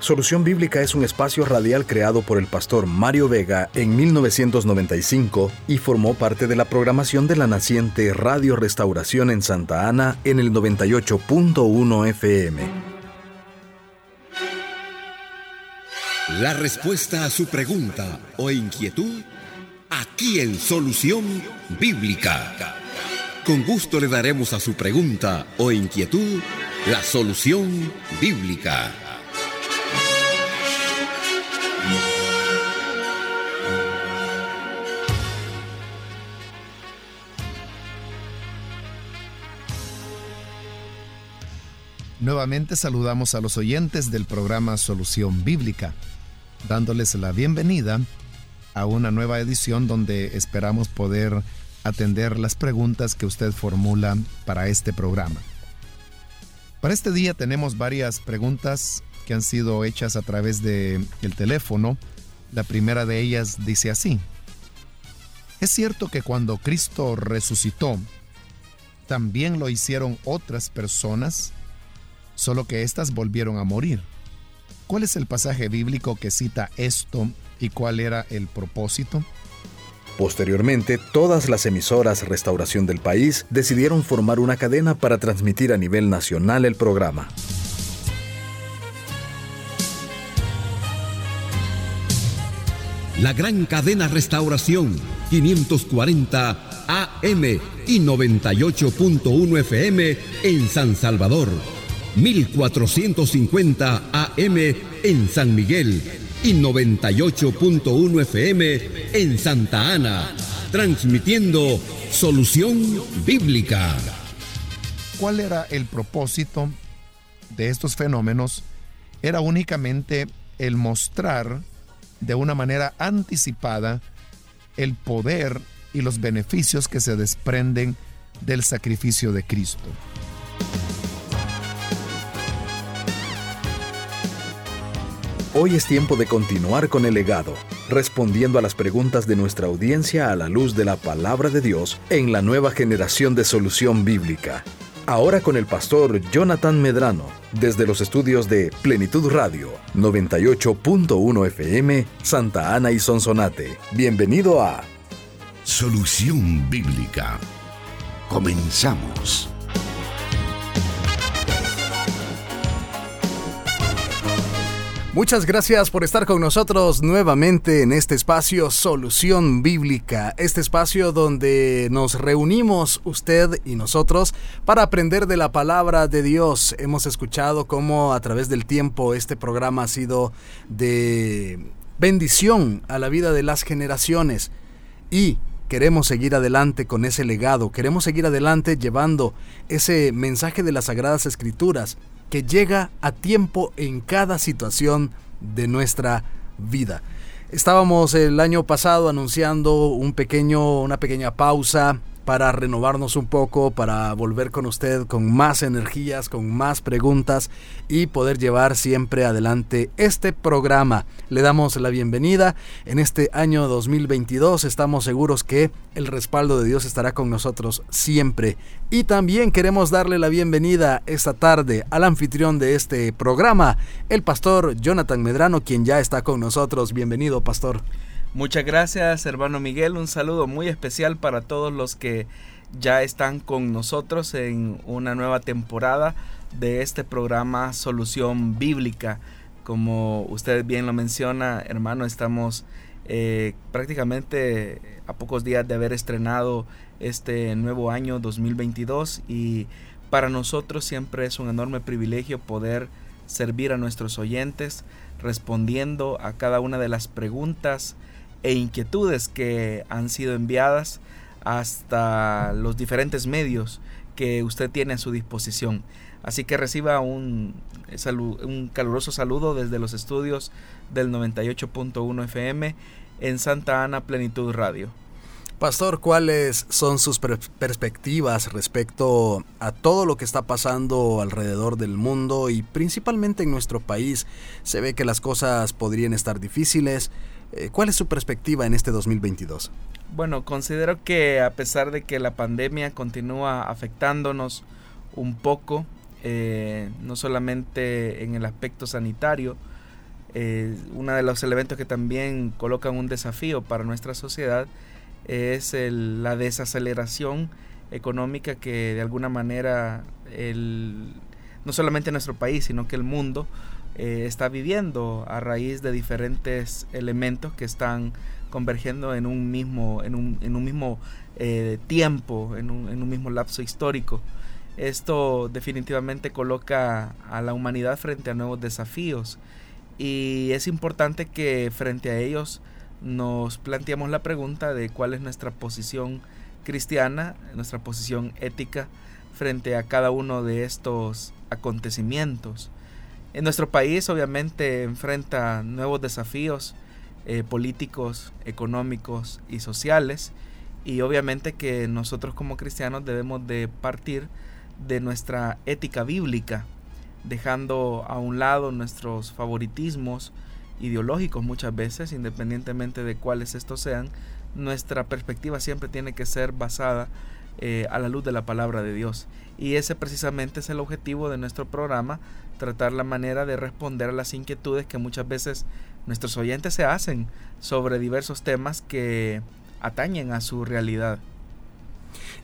Solución Bíblica es un espacio radial creado por el pastor Mario Vega en 1995 y formó parte de la programación de la naciente Radio Restauración en Santa Ana en el 98.1 FM. La respuesta a su pregunta o inquietud aquí en Solución Bíblica. Con gusto le daremos a su pregunta o inquietud la solución bíblica. Nuevamente saludamos a los oyentes del programa Solución Bíblica, dándoles la bienvenida a una nueva edición donde esperamos poder atender las preguntas que usted formula para este programa. Para este día tenemos varias preguntas que han sido hechas a través de el teléfono. La primera de ellas dice así: ¿Es cierto que cuando Cristo resucitó, también lo hicieron otras personas? Solo que éstas volvieron a morir. ¿Cuál es el pasaje bíblico que cita esto y cuál era el propósito? Posteriormente, todas las emisoras Restauración del país decidieron formar una cadena para transmitir a nivel nacional el programa. La gran cadena Restauración 540 AM y 98.1 FM en San Salvador 1450 AM en San Miguel y 98.1 FM en Santa Ana, transmitiendo Solución Bíblica. ¿Cuál era el propósito de estos fenómenos? Era únicamente el mostrar de una manera anticipada el poder y los beneficios que se desprenden del sacrificio de Cristo. Hoy es tiempo de continuar con el legado, respondiendo a las preguntas de nuestra audiencia a la luz de la palabra de Dios en la nueva generación de solución bíblica. Ahora con el pastor Jonathan Medrano, desde los estudios de Plenitud Radio, 98.1 FM, Santa Ana y Sonsonate. Bienvenido a Solución Bíblica. Comenzamos. Muchas gracias por estar con nosotros nuevamente en este espacio Solución Bíblica, este espacio donde nos reunimos usted y nosotros para aprender de la palabra de Dios. Hemos escuchado cómo a través del tiempo este programa ha sido de bendición a la vida de las generaciones y queremos seguir adelante con ese legado, queremos seguir adelante llevando ese mensaje de las Sagradas Escrituras que llega a tiempo en cada situación de nuestra vida. Estábamos el año pasado anunciando un pequeño, una pequeña pausa para renovarnos un poco, para volver con usted con más energías, con más preguntas y poder llevar siempre adelante este programa. Le damos la bienvenida en este año 2022. Estamos seguros que el respaldo de Dios estará con nosotros siempre. Y también queremos darle la bienvenida esta tarde al anfitrión de este programa, el pastor Jonathan Medrano, quien ya está con nosotros. Bienvenido, pastor. Muchas gracias, hermano Miguel. Un saludo muy especial para todos los que ya están con nosotros en una nueva temporada de este programa Solución Bíblica. Como usted bien lo menciona, hermano, estamos eh, prácticamente a pocos días de haber estrenado este nuevo año 2022 y para nosotros siempre es un enorme privilegio poder servir a nuestros oyentes respondiendo a cada una de las preguntas e inquietudes que han sido enviadas hasta los diferentes medios que usted tiene a su disposición. Así que reciba un, un caluroso saludo desde los estudios del 98.1 FM en Santa Ana Plenitud Radio. Pastor, ¿cuáles son sus perspectivas respecto a todo lo que está pasando alrededor del mundo y principalmente en nuestro país? Se ve que las cosas podrían estar difíciles, ¿Cuál es su perspectiva en este 2022? Bueno, considero que a pesar de que la pandemia continúa afectándonos un poco, eh, no solamente en el aspecto sanitario, Eh, uno de los elementos que también colocan un desafío para nuestra sociedad es la desaceleración económica que de alguna manera el, no solamente nuestro país, sino que el mundo eh, está viviendo a raíz de diferentes elementos que están convergiendo en un mismo, en un, en un mismo eh, tiempo, en un, en un mismo lapso histórico. Esto definitivamente coloca a la humanidad frente a nuevos desafíos y es importante que frente a ellos nos planteemos la pregunta de cuál es nuestra posición cristiana, nuestra posición ética frente a cada uno de estos acontecimientos. En nuestro país obviamente enfrenta nuevos desafíos eh, políticos, económicos y sociales y obviamente que nosotros como cristianos debemos de partir de nuestra ética bíblica, dejando a un lado nuestros favoritismos ideológicos muchas veces, independientemente de cuáles estos sean, nuestra perspectiva siempre tiene que ser basada eh, a la luz de la palabra de Dios. Y ese precisamente es el objetivo de nuestro programa, tratar la manera de responder a las inquietudes que muchas veces nuestros oyentes se hacen sobre diversos temas que atañen a su realidad.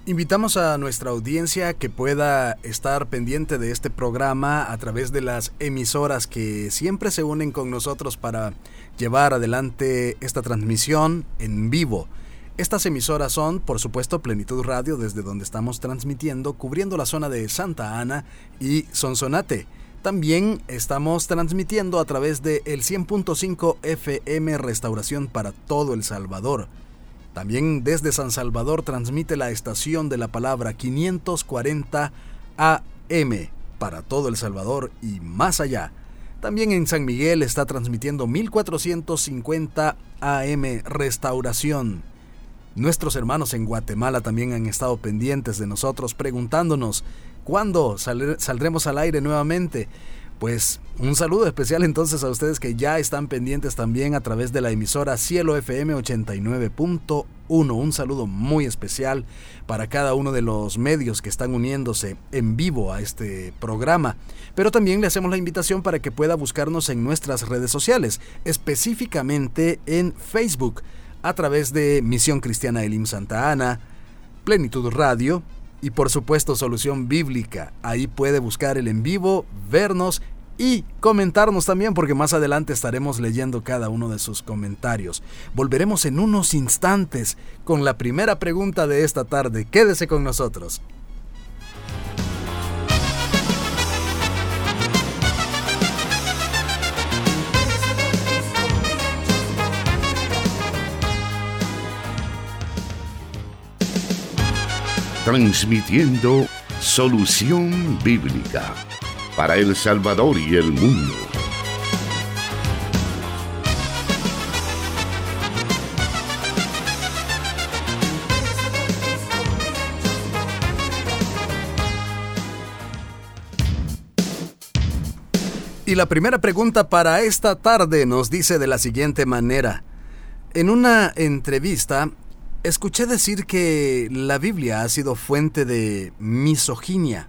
Invitamos a nuestra audiencia que pueda estar pendiente de este programa a través de las emisoras que siempre se unen con nosotros para llevar adelante esta transmisión en vivo. Estas emisoras son, por supuesto, Plenitud Radio, desde donde estamos transmitiendo, cubriendo la zona de Santa Ana y Sonsonate. También estamos transmitiendo a través de el 100.5 FM Restauración para todo El Salvador. También desde San Salvador transmite la estación de la palabra 540 AM para todo El Salvador y más allá. También en San Miguel está transmitiendo 1450 AM Restauración. Nuestros hermanos en Guatemala también han estado pendientes de nosotros preguntándonos cuándo saldremos al aire nuevamente. Pues un saludo especial entonces a ustedes que ya están pendientes también a través de la emisora Cielo FM 89.1. Un saludo muy especial para cada uno de los medios que están uniéndose en vivo a este programa. Pero también le hacemos la invitación para que pueda buscarnos en nuestras redes sociales, específicamente en Facebook, a través de Misión Cristiana Elim Santa Ana, Plenitud Radio, y por supuesto Solución Bíblica. Ahí puede buscar el en vivo, vernos y comentarnos también porque más adelante estaremos leyendo cada uno de sus comentarios. Volveremos en unos instantes con la primera pregunta de esta tarde. Quédese con nosotros. Transmitiendo solución bíblica para El Salvador y el mundo. Y la primera pregunta para esta tarde nos dice de la siguiente manera. En una entrevista, Escuché decir que la Biblia ha sido fuente de misoginia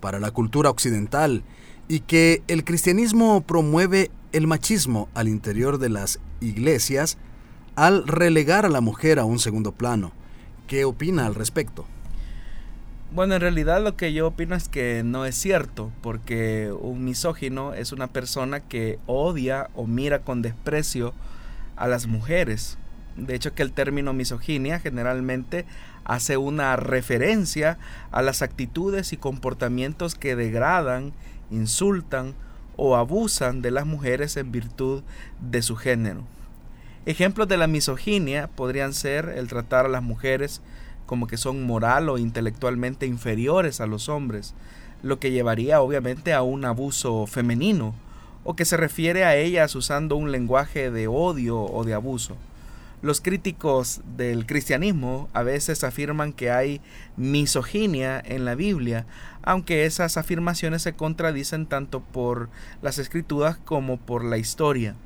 para la cultura occidental y que el cristianismo promueve el machismo al interior de las iglesias al relegar a la mujer a un segundo plano. ¿Qué opina al respecto? Bueno, en realidad lo que yo opino es que no es cierto, porque un misógino es una persona que odia o mira con desprecio a las mujeres. De hecho que el término misoginia generalmente hace una referencia a las actitudes y comportamientos que degradan, insultan o abusan de las mujeres en virtud de su género. Ejemplos de la misoginia podrían ser el tratar a las mujeres como que son moral o intelectualmente inferiores a los hombres, lo que llevaría obviamente a un abuso femenino, o que se refiere a ellas usando un lenguaje de odio o de abuso. Los críticos del cristianismo a veces afirman que hay misoginia en la Biblia, aunque esas afirmaciones se contradicen tanto por las escrituras como por la historia.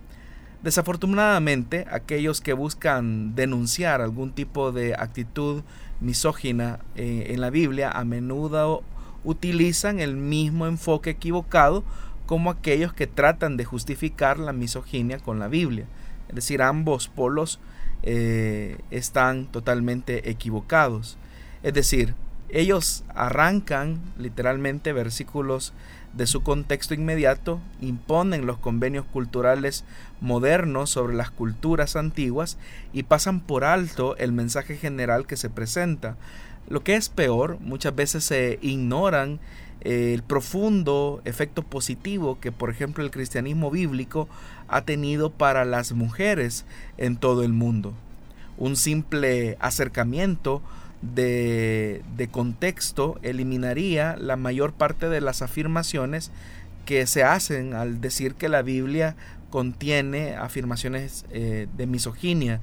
Desafortunadamente, aquellos que buscan denunciar algún tipo de actitud misógina eh, en la Biblia a menudo utilizan el mismo enfoque equivocado como aquellos que tratan de justificar la misoginia con la Biblia. Es decir, ambos polos eh, están totalmente equivocados. Es decir, ellos arrancan literalmente versículos de su contexto inmediato, imponen los convenios culturales modernos sobre las culturas antiguas y pasan por alto el mensaje general que se presenta. Lo que es peor, muchas veces se ignoran el profundo efecto positivo que, por ejemplo, el cristianismo bíblico ha tenido para las mujeres en todo el mundo. Un simple acercamiento de, contexto eliminaría la mayor parte de las afirmaciones que se hacen al decir que la Biblia contiene afirmaciones eh, de misoginia.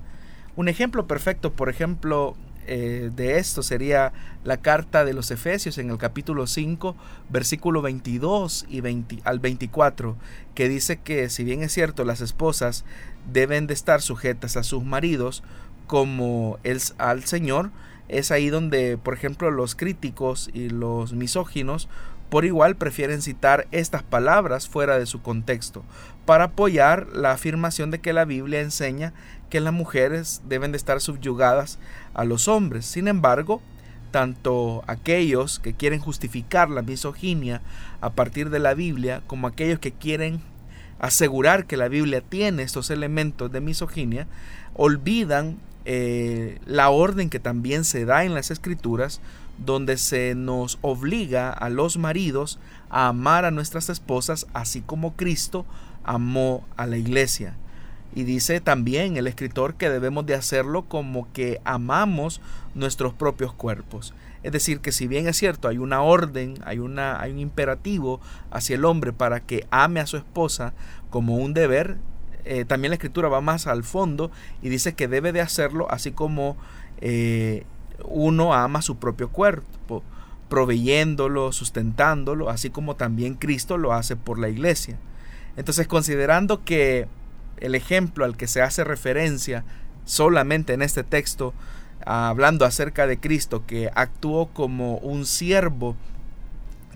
Un ejemplo perfecto, por ejemplo, eh, de esto sería la carta de los Efesios en el capítulo 5, versículo 22 y al 24, que dice que si bien es cierto las esposas deben de estar sujetas a sus maridos como el, al Señor, es ahí donde, por ejemplo, los críticos y los misóginos por igual prefieren citar estas palabras fuera de su contexto para apoyar la afirmación de que la Biblia enseña que las mujeres deben de estar subyugadas a los hombres. Sin embargo, tanto aquellos que quieren justificar la misoginia a partir de la Biblia como aquellos que quieren asegurar que la Biblia tiene estos elementos de misoginia, olvidan eh, la orden que también se da en las escrituras, donde se nos obliga a los maridos a amar a nuestras esposas, así como Cristo amó a la iglesia. Y dice también el escritor que debemos de hacerlo como que amamos nuestros propios cuerpos. Es decir, que si bien es cierto, hay una orden, hay, una, hay un imperativo hacia el hombre para que ame a su esposa como un deber, eh, también la escritura va más al fondo y dice que debe de hacerlo así como eh, uno ama su propio cuerpo, proveyéndolo, sustentándolo, así como también Cristo lo hace por la iglesia. Entonces, considerando que el ejemplo al que se hace referencia solamente en este texto, hablando acerca de Cristo, que actuó como un siervo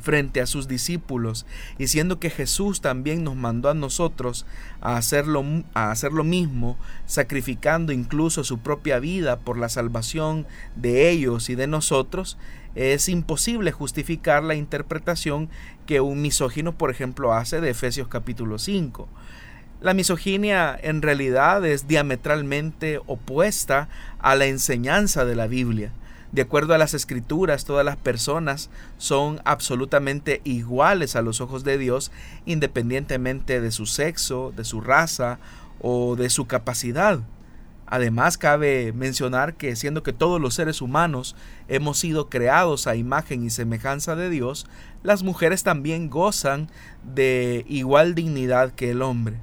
frente a sus discípulos, y siendo que Jesús también nos mandó a nosotros a hacerlo, a hacer lo mismo, sacrificando incluso su propia vida por la salvación de ellos y de nosotros, es imposible justificar la interpretación que un misógino, por ejemplo, hace de Efesios capítulo 5. La misoginia en realidad es diametralmente opuesta a la enseñanza de la Biblia. De acuerdo a las escrituras, todas las personas son absolutamente iguales a los ojos de Dios, independientemente de su sexo, de su raza o de su capacidad. Además, cabe mencionar que siendo que todos los seres humanos hemos sido creados a imagen y semejanza de Dios, las mujeres también gozan de igual dignidad que el hombre.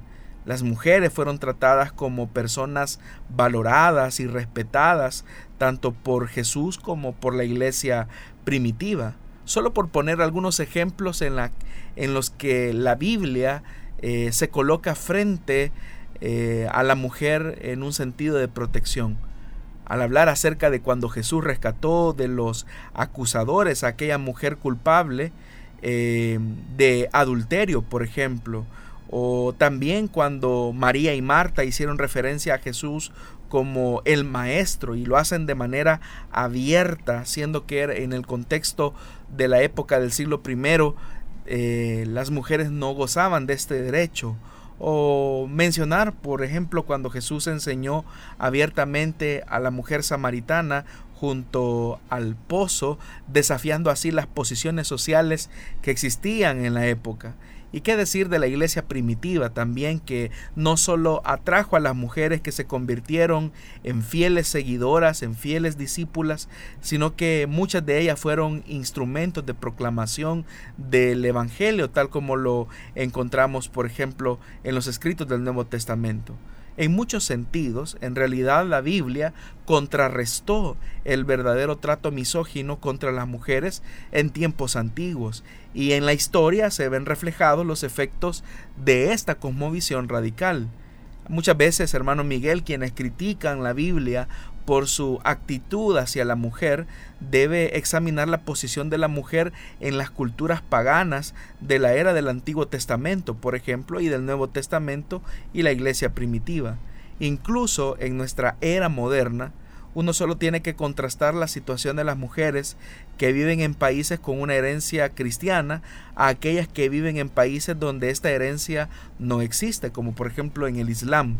Las mujeres fueron tratadas como personas valoradas y respetadas tanto por Jesús como por la iglesia primitiva. Solo por poner algunos ejemplos en, los que la Biblia eh, se coloca frente eh, a la mujer en un sentido de protección. Al hablar acerca de cuando Jesús rescató de los acusadores a aquella mujer culpable eh, de adulterio, por ejemplo, o también cuando María y Marta hicieron referencia a Jesús como el maestro y lo hacen de manera abierta, siendo que en el contexto de la época del siglo I eh, las mujeres no gozaban de este derecho. O mencionar, por ejemplo, cuando Jesús enseñó abiertamente a la mujer samaritana junto al pozo, desafiando así las posiciones sociales que existían en la época. Y qué decir de la iglesia primitiva también, que no solo atrajo a las mujeres que se convirtieron en fieles seguidoras, en fieles discípulas, sino que muchas de ellas fueron instrumentos de proclamación del Evangelio, tal como lo encontramos, por ejemplo, en los escritos del Nuevo Testamento. En muchos sentidos, en realidad la Biblia contrarrestó el verdadero trato misógino contra las mujeres en tiempos antiguos y en la historia se ven reflejados los efectos de esta cosmovisión radical. Muchas veces, hermano Miguel, quienes critican la Biblia por su actitud hacia la mujer, debe examinar la posición de la mujer en las culturas paganas de la era del Antiguo Testamento, por ejemplo, y del Nuevo Testamento y la iglesia primitiva. Incluso en nuestra era moderna, uno solo tiene que contrastar la situación de las mujeres que viven en países con una herencia cristiana a aquellas que viven en países donde esta herencia no existe, como por ejemplo en el Islam.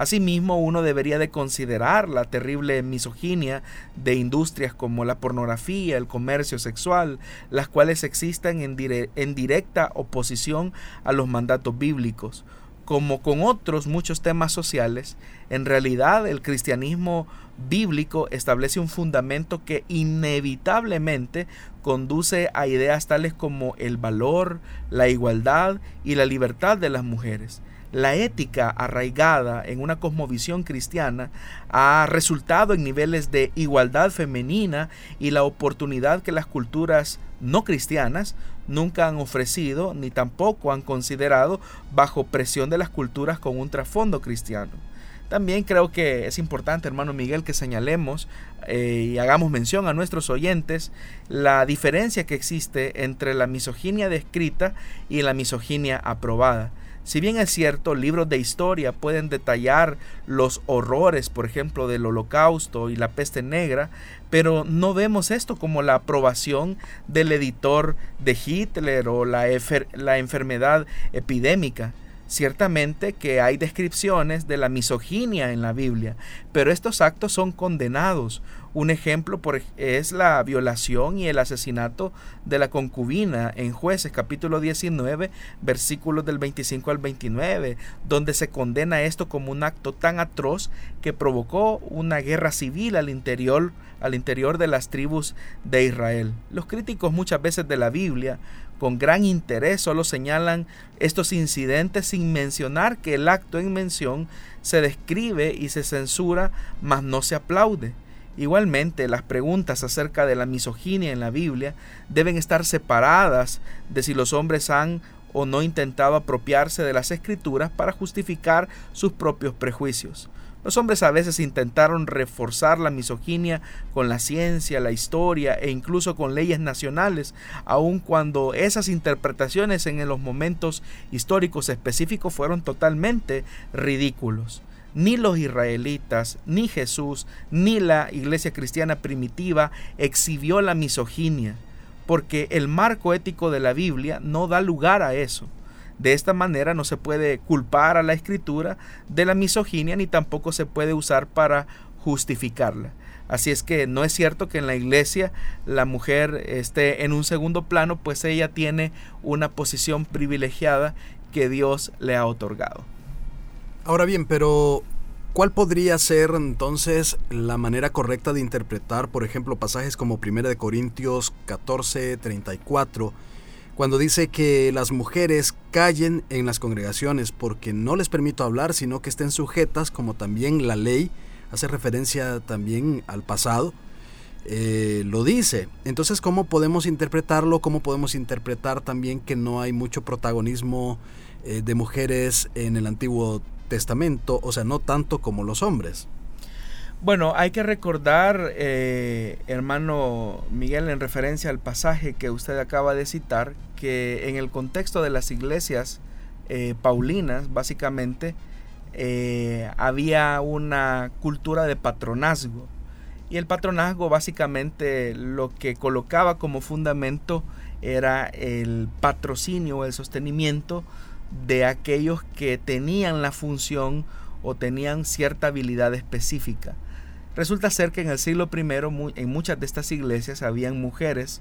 Asimismo, uno debería de considerar la terrible misoginia de industrias como la pornografía, el comercio sexual, las cuales existen en, en directa oposición a los mandatos bíblicos. Como con otros muchos temas sociales, en realidad el cristianismo bíblico establece un fundamento que inevitablemente conduce a ideas tales como el valor, la igualdad y la libertad de las mujeres. La ética arraigada en una cosmovisión cristiana ha resultado en niveles de igualdad femenina y la oportunidad que las culturas no cristianas nunca han ofrecido ni tampoco han considerado bajo presión de las culturas con un trasfondo cristiano. También creo que es importante, hermano Miguel, que señalemos eh, y hagamos mención a nuestros oyentes la diferencia que existe entre la misoginia descrita y la misoginia aprobada. Si bien es cierto, libros de historia pueden detallar los horrores, por ejemplo, del holocausto y la peste negra, pero no vemos esto como la aprobación del editor de Hitler o la, enfermedad epidémica. Ciertamente que hay descripciones de la misoginia en la Biblia, pero estos actos son condenados. Un ejemplo es la violación y el asesinato de la concubina en jueces capítulo 19 versículos del 25 al 29, donde se condena esto como un acto tan atroz que provocó una guerra civil al interior, al interior de las tribus de Israel. Los críticos muchas veces de la Biblia con gran interés solo señalan estos incidentes sin mencionar que el acto en mención se describe y se censura, mas no se aplaude. Igualmente, las preguntas acerca de la misoginia en la Biblia deben estar separadas de si los hombres han o no intentado apropiarse de las escrituras para justificar sus propios prejuicios. Los hombres a veces intentaron reforzar la misoginia con la ciencia, la historia e incluso con leyes nacionales, aun cuando esas interpretaciones en los momentos históricos específicos fueron totalmente ridículos. Ni los israelitas, ni Jesús, ni la iglesia cristiana primitiva exhibió la misoginia, porque el marco ético de la Biblia no da lugar a eso. De esta manera no se puede culpar a la escritura de la misoginia ni tampoco se puede usar para justificarla. Así es que no es cierto que en la iglesia la mujer esté en un segundo plano, pues ella tiene una posición privilegiada que Dios le ha otorgado. Ahora bien, pero ¿cuál podría ser entonces la manera correcta de interpretar, por ejemplo, pasajes como 1 Corintios 14, 34? cuando dice que las mujeres callen en las congregaciones porque no les permito hablar, sino que estén sujetas, como también la ley hace referencia también al pasado, eh, lo dice. Entonces, ¿cómo podemos interpretarlo? ¿Cómo podemos interpretar también que no hay mucho protagonismo eh, de mujeres en el Antiguo Testamento? O sea, no tanto como los hombres. Bueno, hay que recordar, eh, hermano Miguel, en referencia al pasaje que usted acaba de citar, que en el contexto de las iglesias eh, paulinas, básicamente, eh, había una cultura de patronazgo. Y el patronazgo básicamente lo que colocaba como fundamento era el patrocinio, el sostenimiento de aquellos que tenían la función o tenían cierta habilidad específica. Resulta ser que en el siglo I en muchas de estas iglesias habían mujeres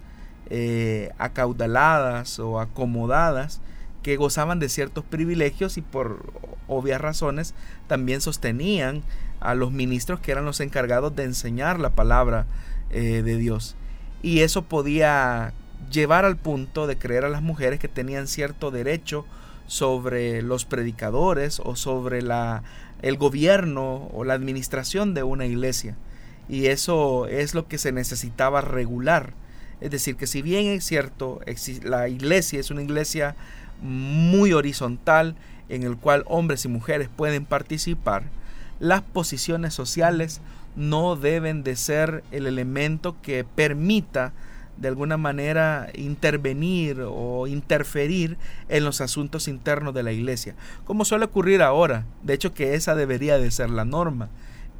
eh, acaudaladas o acomodadas que gozaban de ciertos privilegios y por obvias razones también sostenían a los ministros que eran los encargados de enseñar la palabra eh, de Dios. Y eso podía llevar al punto de creer a las mujeres que tenían cierto derecho sobre los predicadores o sobre la el gobierno o la administración de una iglesia. Y eso es lo que se necesitaba regular. Es decir, que si bien es cierto, la iglesia es una iglesia muy horizontal en el cual hombres y mujeres pueden participar, las posiciones sociales no deben de ser el elemento que permita de alguna manera intervenir o interferir en los asuntos internos de la iglesia, como suele ocurrir ahora. De hecho que esa debería de ser la norma,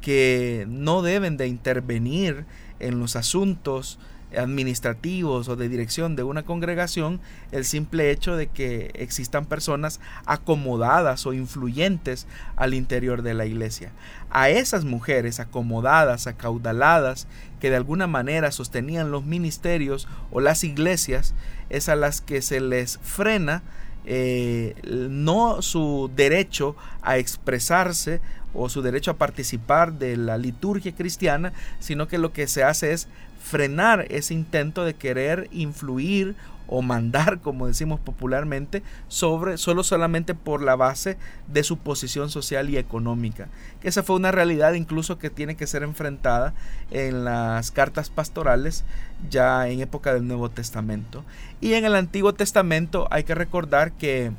que no deben de intervenir en los asuntos administrativos o de dirección de una congregación el simple hecho de que existan personas acomodadas o influyentes al interior de la iglesia. A esas mujeres acomodadas, acaudaladas, que de alguna manera sostenían los ministerios o las iglesias, es a las que se les frena eh, no su derecho a expresarse o su derecho a participar de la liturgia cristiana, sino que lo que se hace es frenar ese intento de querer influir o mandar, como decimos popularmente, sobre solo solamente por la base de su posición social y económica. Esa fue una realidad incluso que tiene que ser enfrentada en las cartas pastorales ya en época del Nuevo Testamento. Y en el Antiguo Testamento hay que recordar que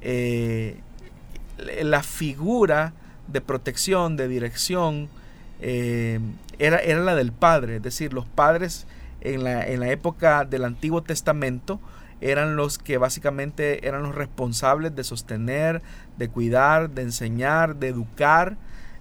eh, la figura de protección, de dirección, eh, era, era, la del padre, es decir, los padres en la, en la época del Antiguo Testamento eran los que básicamente eran los responsables de sostener, de cuidar, de enseñar, de educar,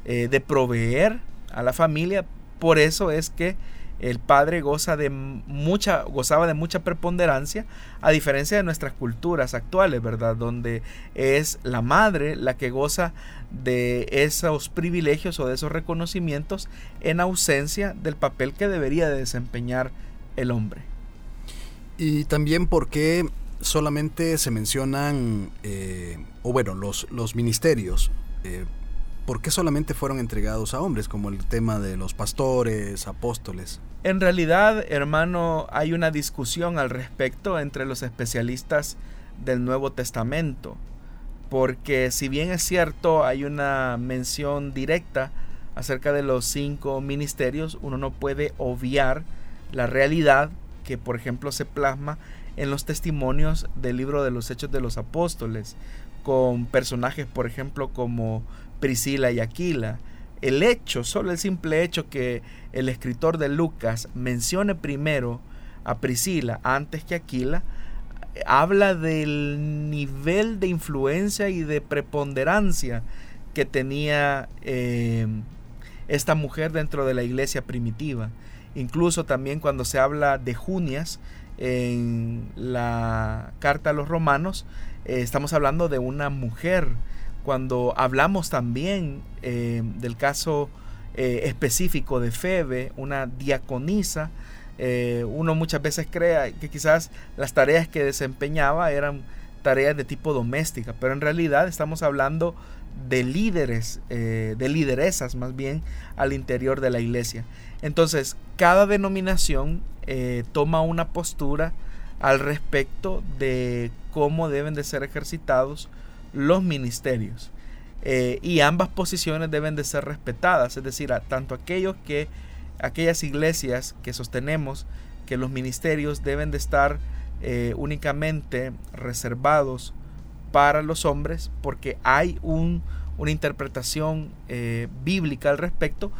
eh, de proveer a la familia. Por eso es que el padre goza de mucha, gozaba de mucha preponderancia, a diferencia de nuestras culturas actuales, ¿verdad? Donde es la madre la que goza de esos privilegios o de esos reconocimientos en ausencia del papel que debería de desempeñar el hombre. Y también porque solamente se mencionan, eh, o bueno, los, los ministerios, eh, ¿por qué solamente fueron entregados a hombres, como el tema de los pastores, apóstoles? En realidad, hermano, hay una discusión al respecto entre los especialistas del Nuevo Testamento, porque si bien es cierto, hay una mención directa acerca de los cinco ministerios, uno no puede obviar la realidad que, por ejemplo, se plasma en los testimonios del libro de los Hechos de los Apóstoles, con personajes, por ejemplo, como Priscila y Aquila. El hecho, solo el simple hecho que el escritor de Lucas mencione primero a Priscila antes que Aquila, habla del nivel de influencia y de preponderancia que tenía eh, esta mujer dentro de la iglesia primitiva. Incluso también cuando se habla de Junias en la carta a los romanos, eh, estamos hablando de una mujer. Cuando hablamos también eh, del caso eh, específico de Febe, una diaconisa, uno muchas veces cree que quizás las tareas que desempeñaba eran tareas de tipo doméstica, pero en realidad estamos hablando de líderes, de lideresas más bien al interior de la iglesia. Entonces, cada denominación eh, toma una postura al respecto de cómo deben de ser ejercitados los ministerios. Eh, y ambas posiciones deben de ser respetadas, es decir, tanto aquellos que, aquellas iglesias que sostenemos que los ministerios deben de estar eh, únicamente reservados para los hombres, porque hay un, una interpretación bíblica al respecto,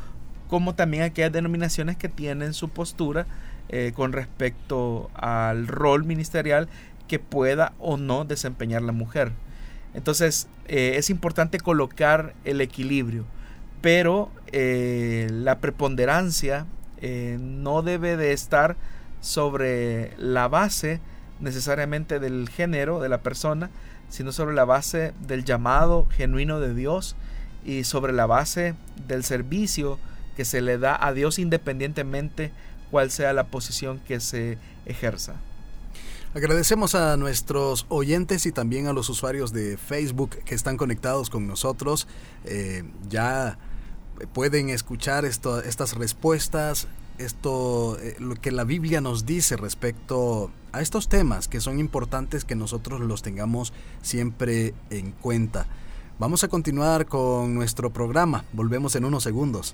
como también aquellas denominaciones que tienen su postura eh, con respecto al rol ministerial que pueda o no desempeñar la mujer. Entonces eh, es importante colocar el equilibrio, pero eh, la preponderancia no debe de estar sobre la base necesariamente del género de la persona, sino sobre la base del llamado genuino de Dios y sobre la base del servicio que se le da a Dios independientemente cuál sea la posición que se ejerza. Agradecemos a nuestros oyentes y también a los usuarios de Facebook que están conectados con nosotros. Eh, ya pueden escuchar esto, estas respuestas, esto, eh, lo que la Biblia nos dice respecto a estos temas que son importantes que nosotros los tengamos siempre en cuenta. Vamos a continuar con nuestro programa. Volvemos en unos segundos.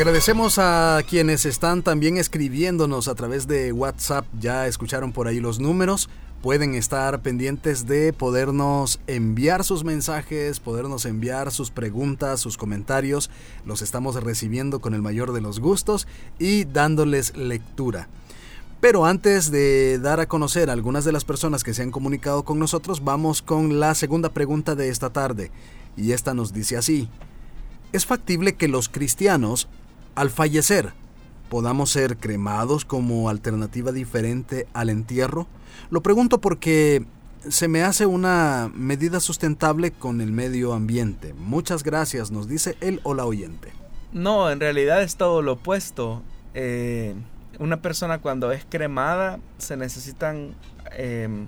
Agradecemos a quienes están también escribiéndonos a través de WhatsApp. Ya escucharon por ahí los números. Pueden estar pendientes de podernos enviar sus mensajes, podernos enviar sus preguntas, sus comentarios. Los estamos recibiendo con el mayor de los gustos y dándoles lectura. Pero antes de dar a conocer a algunas de las personas que se han comunicado con nosotros, vamos con la segunda pregunta de esta tarde. Y esta nos dice así. ¿Es factible que los cristianos al fallecer, podamos ser cremados como alternativa diferente al entierro? Lo pregunto porque se me hace una medida sustentable con el medio ambiente. Muchas gracias, nos dice él o la oyente. No, en realidad es todo lo opuesto. Eh, una persona cuando es cremada se necesitan em,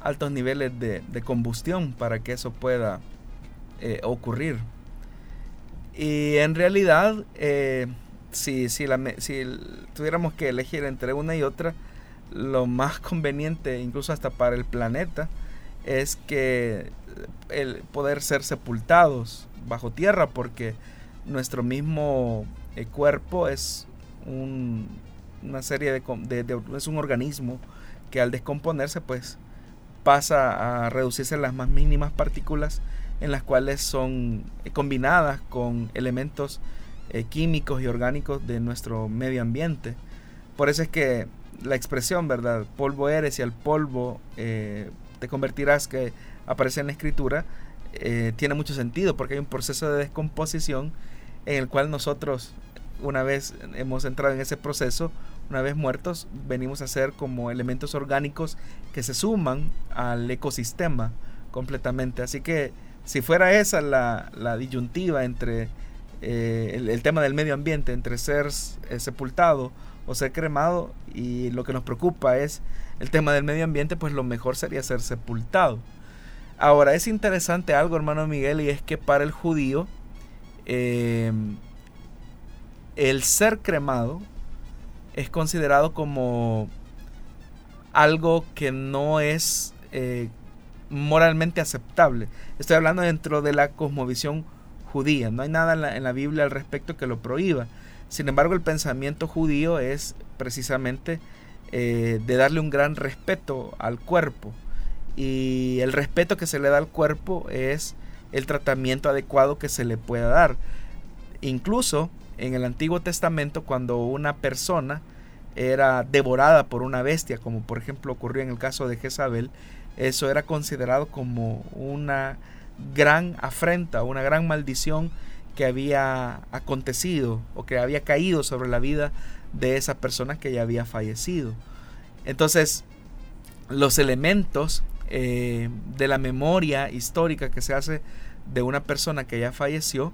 altos niveles de, combustión para que eso pueda eh, ocurrir. Y en realidad, eh, si, si, la, si tuviéramos que elegir entre una y otra, lo más conveniente, incluso hasta para el planeta, es que el poder ser sepultados bajo tierra, porque nuestro mismo eh, cuerpo es un, una serie de, de, es un organismo que al descomponerse pues pasa a reducirse las más mínimas partículas en las cuales son eh, combinadas con elementos eh, químicos y orgánicos de nuestro medio ambiente. Por eso es que la expresión, ¿verdad? Polvo eres y al polvo eh, te convertirás que aparece en la escritura, tiene mucho sentido porque hay un proceso de descomposición en el cual nosotros, una vez hemos entrado en ese proceso, una vez muertos, venimos a ser como elementos orgánicos que se suman al ecosistema completamente. Así que si fuera esa la, disyuntiva entre eh, el, tema del medio ambiente, entre ser eh, sepultado o ser cremado, y lo que nos preocupa es el tema del medio ambiente, pues lo mejor sería ser sepultado. Ahora, es interesante algo, hermano Miguel, y es que para el judío, em, el ser cremado es considerado como algo que no es eh, moralmente aceptable. Estoy hablando dentro de la cosmovisión judía. No hay nada en la, Biblia al respecto que lo prohíba. Sin embargo, el pensamiento judío es precisamente eh, de darle un gran respeto al cuerpo. Y el respeto que se le da al cuerpo es el tratamiento adecuado que se le pueda dar. Incluso en el Antiguo Testamento, cuando una persona era devorada por una bestia, como por ejemplo ocurrió en el caso de Jezabel, eso era considerado como una gran afrenta, una gran maldición que había acontecido o que había caído sobre la vida de esa persona que ya había fallecido. Entonces, los elementos eh, de la memoria histórica que se hace de una persona que ya falleció,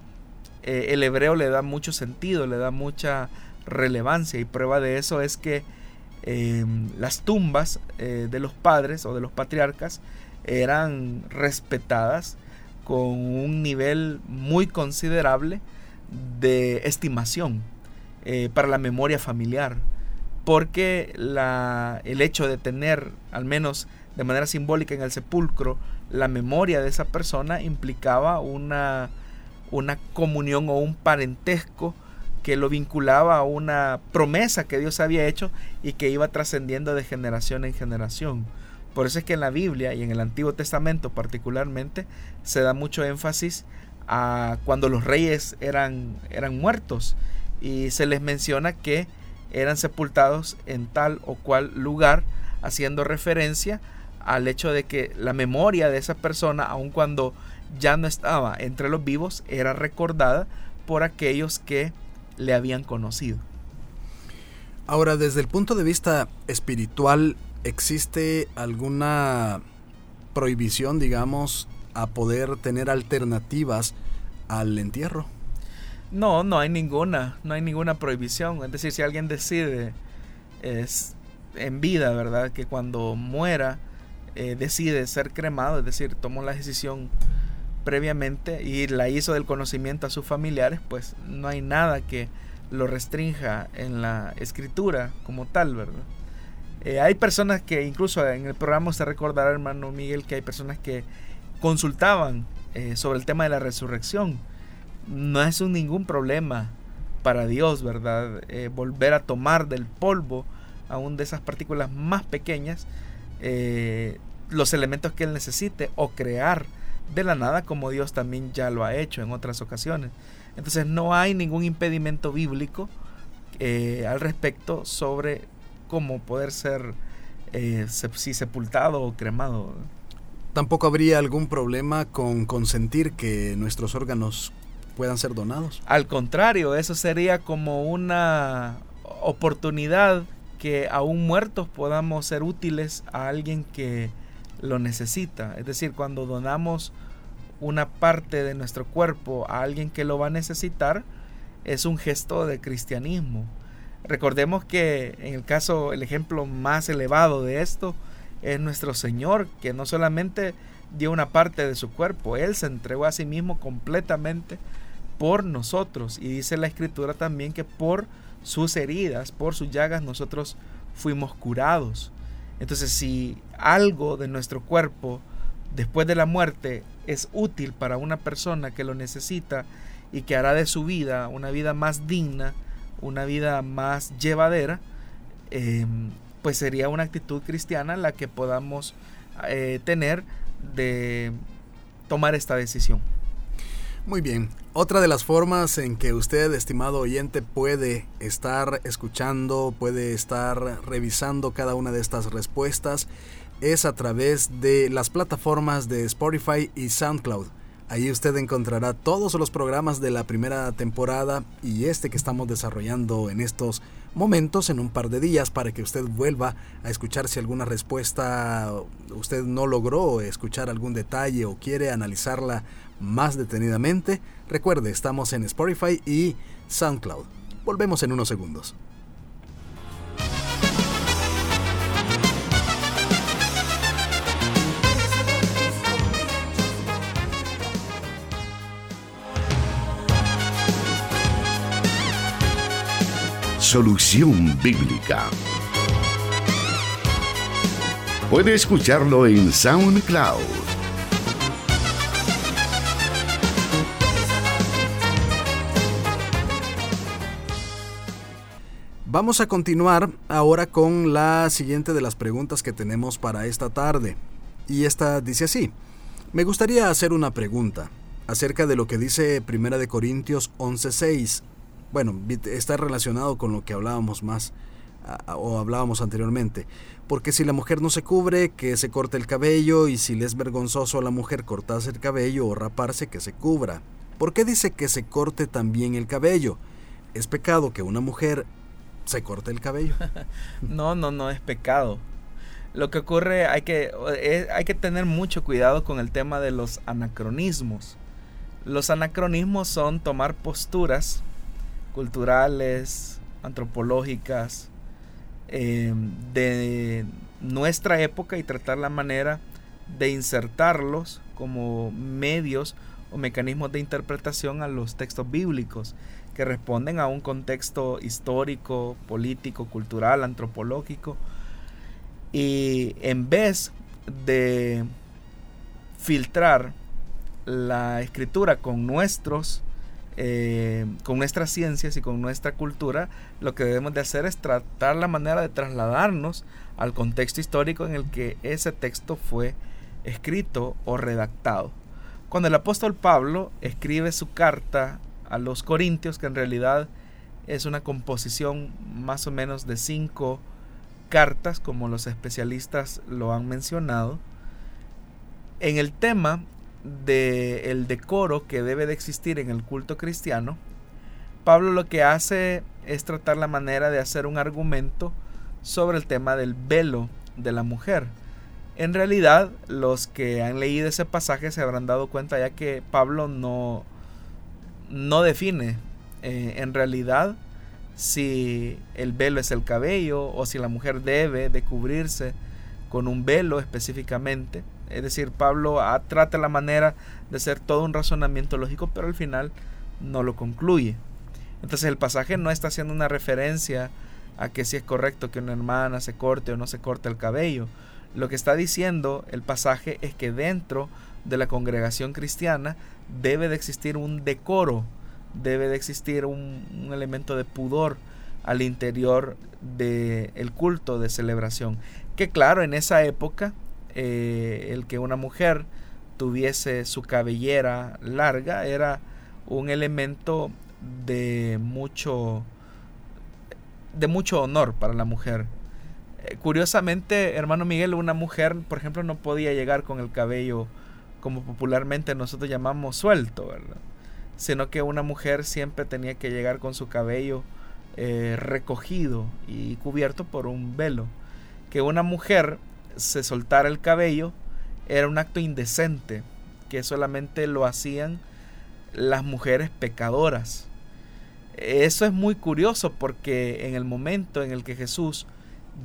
eh, el hebreo le da mucho sentido, le da mucha relevancia y prueba de eso es que Em, las tumbas eh, de los padres o de los patriarcas eran respetadas con un nivel muy considerable de estimación eh, para la memoria familiar, porque la, el hecho de tener, al menos de manera simbólica en el sepulcro, la memoria de esa persona implicaba una, una comunión o un parentesco que lo vinculaba a una promesa que Dios había hecho y que iba trascendiendo de generación en generación. Por eso es que en la Biblia y en el Antiguo Testamento particularmente se da mucho énfasis a cuando los reyes eran, eran muertos y se les menciona que eran sepultados en tal o cual lugar, haciendo referencia al hecho de que la memoria de esa persona, aun cuando ya no estaba entre los vivos, era recordada por aquellos que le habían conocido. Ahora, desde el punto de vista espiritual, ¿existe alguna prohibición, digamos, a poder tener alternativas al entierro. No, no hay ninguna, no hay ninguna prohibición. Es decir, si alguien decide es en vida, ¿verdad? Que cuando muera eh, decide ser cremado, es decir, tomó la decisión previamente y la hizo del conocimiento a sus familiares, pues no hay nada que lo restrinja en la escritura como tal, ¿verdad? Eh, hay personas que incluso en el programa se recordará, hermano Miguel, que hay personas que consultaban eh, sobre el tema de la resurrección. No es un ningún problema para Dios, ¿verdad? Eh, volver a tomar del polvo, aún de esas partículas más pequeñas, los elementos que Él necesite o crear de la nada como Dios también ya lo ha hecho en otras ocasiones. Entonces no hay ningún impedimento bíblico eh, al respecto sobre cómo poder ser eh, si sepultado o cremado. Tampoco habría algún problema con consentir que nuestros órganos puedan ser donados. Al contrario, eso sería como una oportunidad que aún muertos podamos ser útiles a alguien que lo necesita. Es decir, cuando donamos una parte de nuestro cuerpo a alguien que lo va a necesitar, es un gesto de cristianismo. Recordemos que en el caso, el ejemplo más elevado de esto es nuestro Señor, que no solamente dio una parte de su cuerpo, Él se entregó a sí mismo completamente por nosotros. Y dice la escritura también que por sus heridas, por sus llagas, nosotros fuimos curados. Entonces, si algo de nuestro cuerpo después de la muerte es útil para una persona que lo necesita y que hará de su vida una vida más digna, una vida más llevadera, em, pues sería una actitud cristiana la que podamos eh, tener de tomar esta decisión. Muy bien. Otra de las formas en que usted, estimado oyente, puede estar escuchando, puede estar revisando cada una de estas respuestas es a través de las plataformas de Spotify y SoundCloud. Ahí usted encontrará todos los programas de la primera temporada y este que estamos desarrollando en estos momentos en un par de días para que usted vuelva a escuchar si alguna respuesta usted no logró escuchar algún detalle o quiere analizarla más detenidamente. Recuerde, estamos en Spotify y SoundCloud. Volvemos en unos segundos. Solución Bíblica. Puede escucharlo en SoundCloud. Vamos a continuar ahora con la siguiente de las preguntas que tenemos para esta tarde. Y esta dice así. Me gustaría hacer una pregunta acerca de lo que dice Primera de Corintios 11:6 bueno, está relacionado con lo que hablábamos más o hablábamos anteriormente. Porque si la mujer no se cubre, que se corte el cabello, y si le es vergonzoso a la mujer cortarse el cabello o raparse, que se cubra. ¿Por qué dice que se corte también el cabello? ¿Es pecado que una mujer se corte el cabello? no, no, no es pecado. Lo que ocurre, hay que, eh, hay que tener mucho cuidado con el tema de los anacronismos. Los anacronismos son tomar posturas culturales, antropológicas em, de nuestra época y tratar la manera de insertarlos como medios o mecanismos de interpretación a los textos bíblicos que responden a un contexto histórico, político, cultural, antropológico. Y en vez de filtrar la escritura con nuestros eh, con nuestras ciencias y con nuestra cultura, lo que debemos de hacer es tratar la manera de trasladarnos al contexto histórico en el que ese texto fue escrito o redactado. Cuando el apóstol Pablo escribe su carta a los Corintios, que en realidad es una composición más o menos de cinco cartas, como los especialistas lo han mencionado, en el tema del el decoro que debe de existir en el culto cristiano, Pablo lo que hace es tratar la manera de hacer un argumento sobre el tema del velo de la mujer. En realidad, los que han leído ese pasaje se habrán dado cuenta ya que Pablo no, no define eh, en realidad si el velo es el cabello o si la mujer debe de cubrirse con un velo específicamente. Es decir, Pablo trata la manera de hacer todo un razonamiento lógico, pero al final no lo concluye. Entonces el pasaje no está haciendo una referencia a que si es correcto que una hermana se corte o no se corte el cabello. Lo que está diciendo el pasaje es que dentro de la congregación cristiana debe de existir un decoro, debe de existir un, elemento de pudor al interior del culto de celebración. Que claro, en esa época eh, el que una mujer tuviese su cabellera larga era un elemento de mucho de mucho honor para la mujer. Eh, curiosamente, hermano Miguel, una mujer, por ejemplo, no podía llegar con el cabello como popularmente nosotros llamamos suelto, ¿verdad? Sino que una mujer siempre tenía que llegar con su cabello eh, recogido y cubierto por un velo. Que una mujer se soltara el cabello era un acto indecente, que solamente lo hacían las mujeres pecadoras. Eso es muy curioso porque en el momento en el que Jesús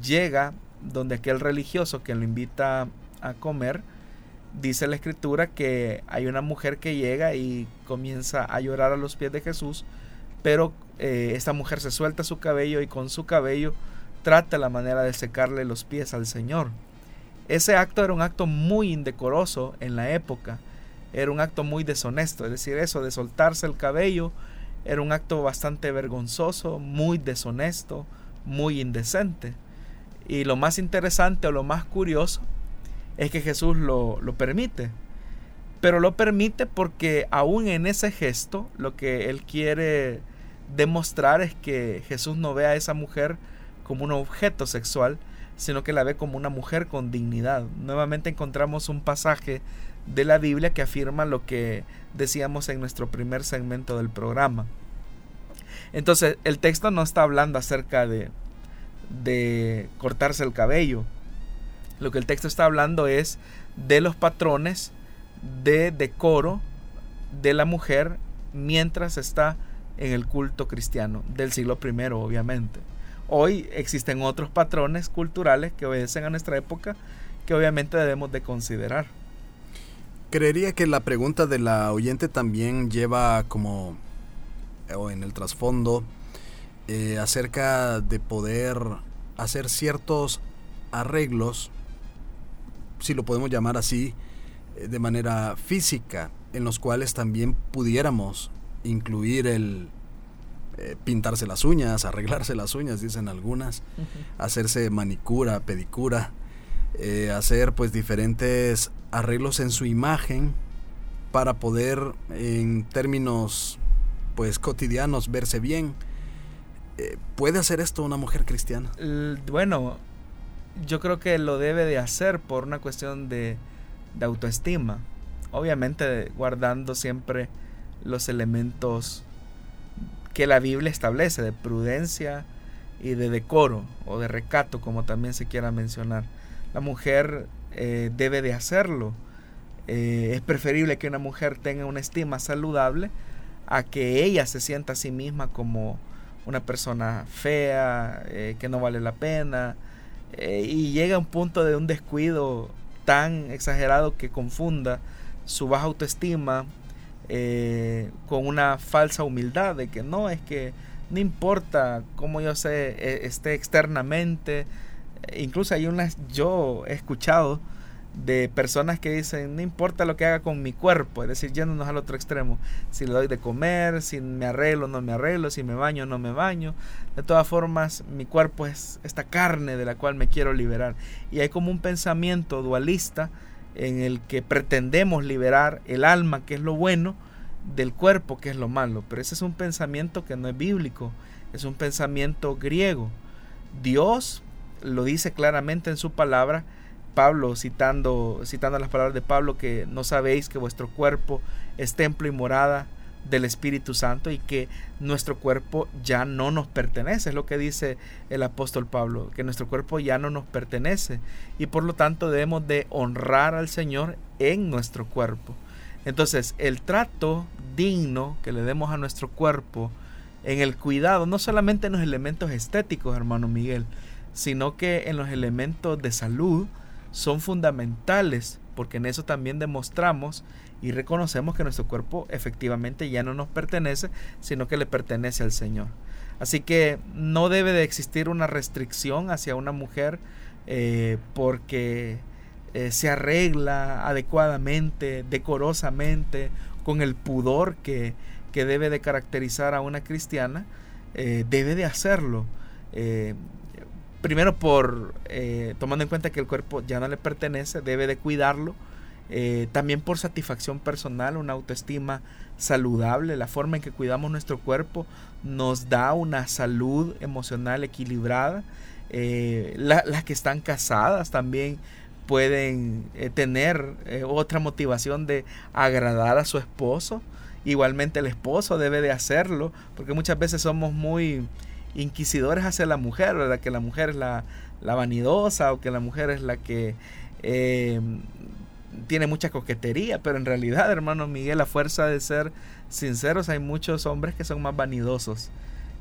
llega donde aquel religioso que lo invita a comer, dice la escritura que hay una mujer que llega y comienza a llorar a los pies de Jesús, pero eh, esta mujer se suelta su cabello y con su cabello trata la manera de secarle los pies al Señor. Ese acto era un acto muy indecoroso en la época, era un acto muy deshonesto, es decir, eso de soltarse el cabello era un acto bastante vergonzoso, muy deshonesto, muy indecente. Y lo más interesante o lo más curioso es que Jesús lo, lo permite. Pero lo permite porque aún en ese gesto lo que él quiere demostrar es que Jesús no ve a esa mujer como un objeto sexual, sino que la ve como una mujer con dignidad. Nuevamente encontramos un pasaje de la Biblia que afirma lo que decíamos en nuestro primer segmento del programa. Entonces, el texto no está hablando acerca de, de cortarse el cabello. Lo que el texto está hablando es de los patrones de decoro de la mujer mientras está en el culto cristiano del siglo I, obviamente. Hoy existen otros patrones culturales que obedecen a nuestra época que obviamente debemos de considerar. Creería que la pregunta de la oyente también lleva como, o en el trasfondo, eh, acerca de poder hacer ciertos arreglos, si lo podemos llamar así, eh, de manera física, en los cuales también pudiéramos incluir el, eh, pintarse las uñas, arreglarse las uñas, dicen algunas, hacerse manicura, pedicura, eh, hacer pues diferentes arreglos en su imagen para poder en términos pues cotidianos verse bien. Eh, ¿Puede hacer esto una mujer cristiana? Bueno, yo creo que lo debe de hacer por una cuestión de, de autoestima. Obviamente guardando siempre los elementos que la Biblia establece de prudencia y de decoro o de recato, como también se quiera mencionar. La mujer eh, debe de hacerlo. Eh, es preferible que una mujer tenga una estima saludable a que ella se sienta a sí misma como una persona fea, eh, que no vale la pena, y llega a un punto de un descuido tan exagerado que confunda su baja autoestima eh, con una falsa humildad de que no, es que no importa cómo yo sé, e, esté externamente. Incluso hay unas, yo he escuchado de personas que dicen, no importa lo que haga con mi cuerpo, es decir, yéndonos al otro extremo, si le doy de comer, si me arreglo, no me arreglo, si me baño, no me baño, de todas formas, mi cuerpo es esta carne de la cual me quiero liberar. Y hay como un pensamiento dualista en el que pretendemos liberar el alma, que es lo bueno, del cuerpo, que es lo malo. Pero ese es un pensamiento que no es bíblico, es un pensamiento griego. Dios lo dice claramente en su palabra, Pablo citando, citando las palabras de Pablo, que no sabéis que vuestro cuerpo es templo y morada del Espíritu Santo y que nuestro cuerpo ya no nos pertenece, es lo que dice el apóstol Pablo, que nuestro cuerpo ya no nos pertenece y por lo tanto debemos de honrar al Señor en nuestro cuerpo. Entonces, el trato digno que le demos a nuestro cuerpo, en el cuidado, no solamente en los elementos estéticos, hermano Miguel, sino que en los elementos de salud son fundamentales, porque en eso también demostramos y reconocemos que nuestro cuerpo efectivamente ya no nos pertenece, sino que le pertenece al Señor. Así que no debe de existir una restricción hacia una mujer eh, porque eh, se arregla adecuadamente, decorosamente, con el pudor que, debe de caracterizar a una cristiana, eh, debe de hacerlo. Primero por tomando en cuenta que el cuerpo ya no le pertenece, debe de cuidarlo. también por satisfacción personal, una autoestima saludable, la forma en que cuidamos nuestro cuerpo nos da una salud emocional equilibrada. Eh, las que están casadas también pueden eh, tener eh, otra motivación de agradar a su esposo. Igualmente el esposo debe de hacerlo, porque muchas veces somos muy inquisidores hacia la mujer, ¿verdad? Que la mujer es la, la vanidosa o que la mujer es la que tiene mucha coquetería, pero en realidad, hermano Miguel, a fuerza de ser sinceros, hay muchos hombres que son más vanidosos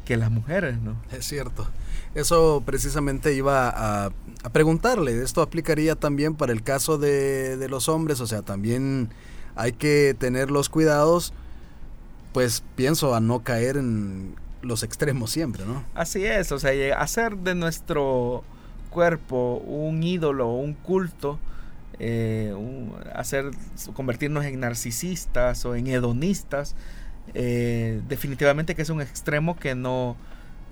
que las mujeres, ¿no? Es cierto. Eso precisamente iba a, preguntarle. Esto aplicaría también para el caso de, de, los hombres, o sea, también hay que tener los cuidados, pues pienso a no caer en los extremos siempre, ¿no? Así es, o sea, hacer de nuestro cuerpo un ídolo, un culto, eh, hacer, convertirnos en narcisistas o en hedonistas, eh, definitivamente que es un extremo que no,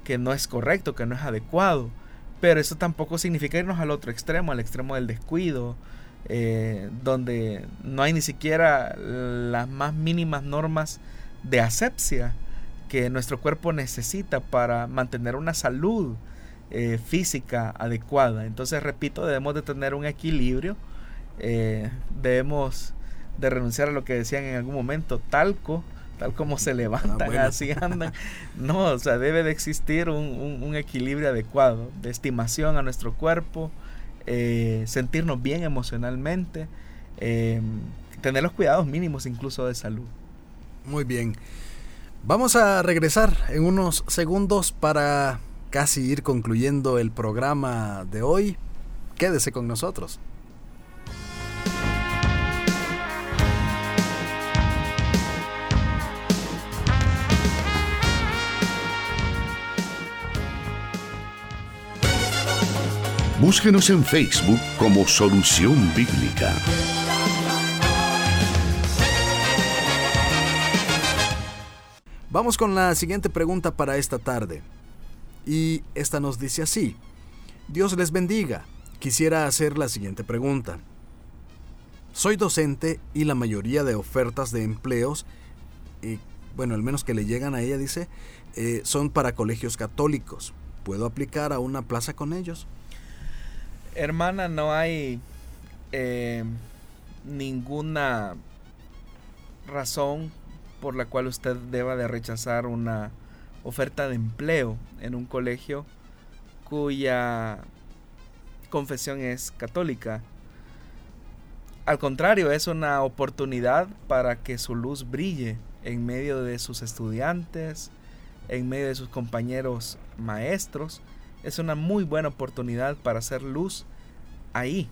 que no es correcto, que no es adecuado. Pero eso tampoco significa irnos al otro extremo, al extremo del descuido, eh, donde no hay ni siquiera las más mínimas normas de asepsia que nuestro cuerpo necesita para mantener una salud física adecuada. Entonces, repito, debemos de tener un equilibrio eh, debemos de renunciar a lo que decían en algún momento, talco, tal como se levantan, ah, así andan. No, o sea, debe de existir un, equilibrio adecuado de estimación a nuestro cuerpo, eh, sentirnos bien emocionalmente, eh, tener los cuidados mínimos incluso de salud. Muy bien. Vamos a regresar en unos segundos para casi ir concluyendo el programa de hoy. Quédese con nosotros. Búsquenos en Facebook como Solución Bíblica. Vamos con la siguiente pregunta para esta tarde. Y esta nos dice así. Dios les bendiga. Quisiera hacer la siguiente pregunta. Soy docente y la mayoría de ofertas de empleos, eh, bueno, al menos que le llegan a ella, dice, eh, son para colegios católicos. ¿Puedo aplicar a una plaza con ellos? Hermana, no hay eh, ninguna razón por la cual usted deba de rechazar una oferta de empleo en un colegio cuya confesión es católica. Al contrario, es una oportunidad para que su luz brille en medio de sus estudiantes, en medio de sus compañeros maestros es una muy buena oportunidad para hacer luz ahí.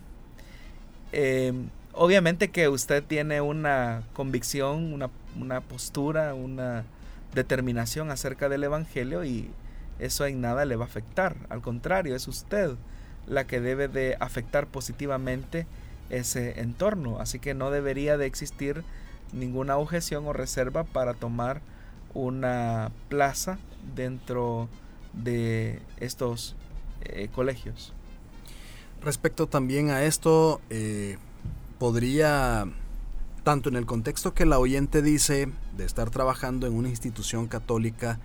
Em, obviamente que usted tiene una convicción, una, una, postura, una determinación acerca del Evangelio y eso en nada le va a afectar. Al contrario, es usted la que debe de afectar positivamente ese entorno. Así que no debería de existir ninguna objeción o reserva para tomar una plaza dentro de estos eh, colegios. Respecto también a esto, eh, podría, tanto en el contexto que la oyente dice de estar trabajando en una institución católica